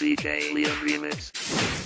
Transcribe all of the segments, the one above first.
DJ Liam Remix.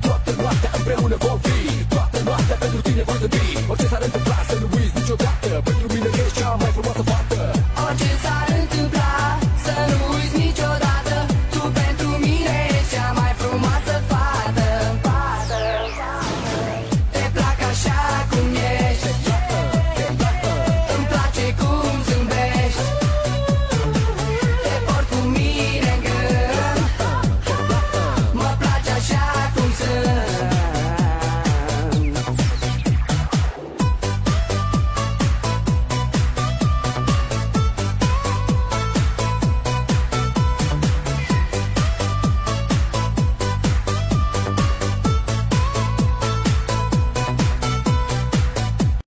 Toată noaptea împreună vom fi. Toată noaptea în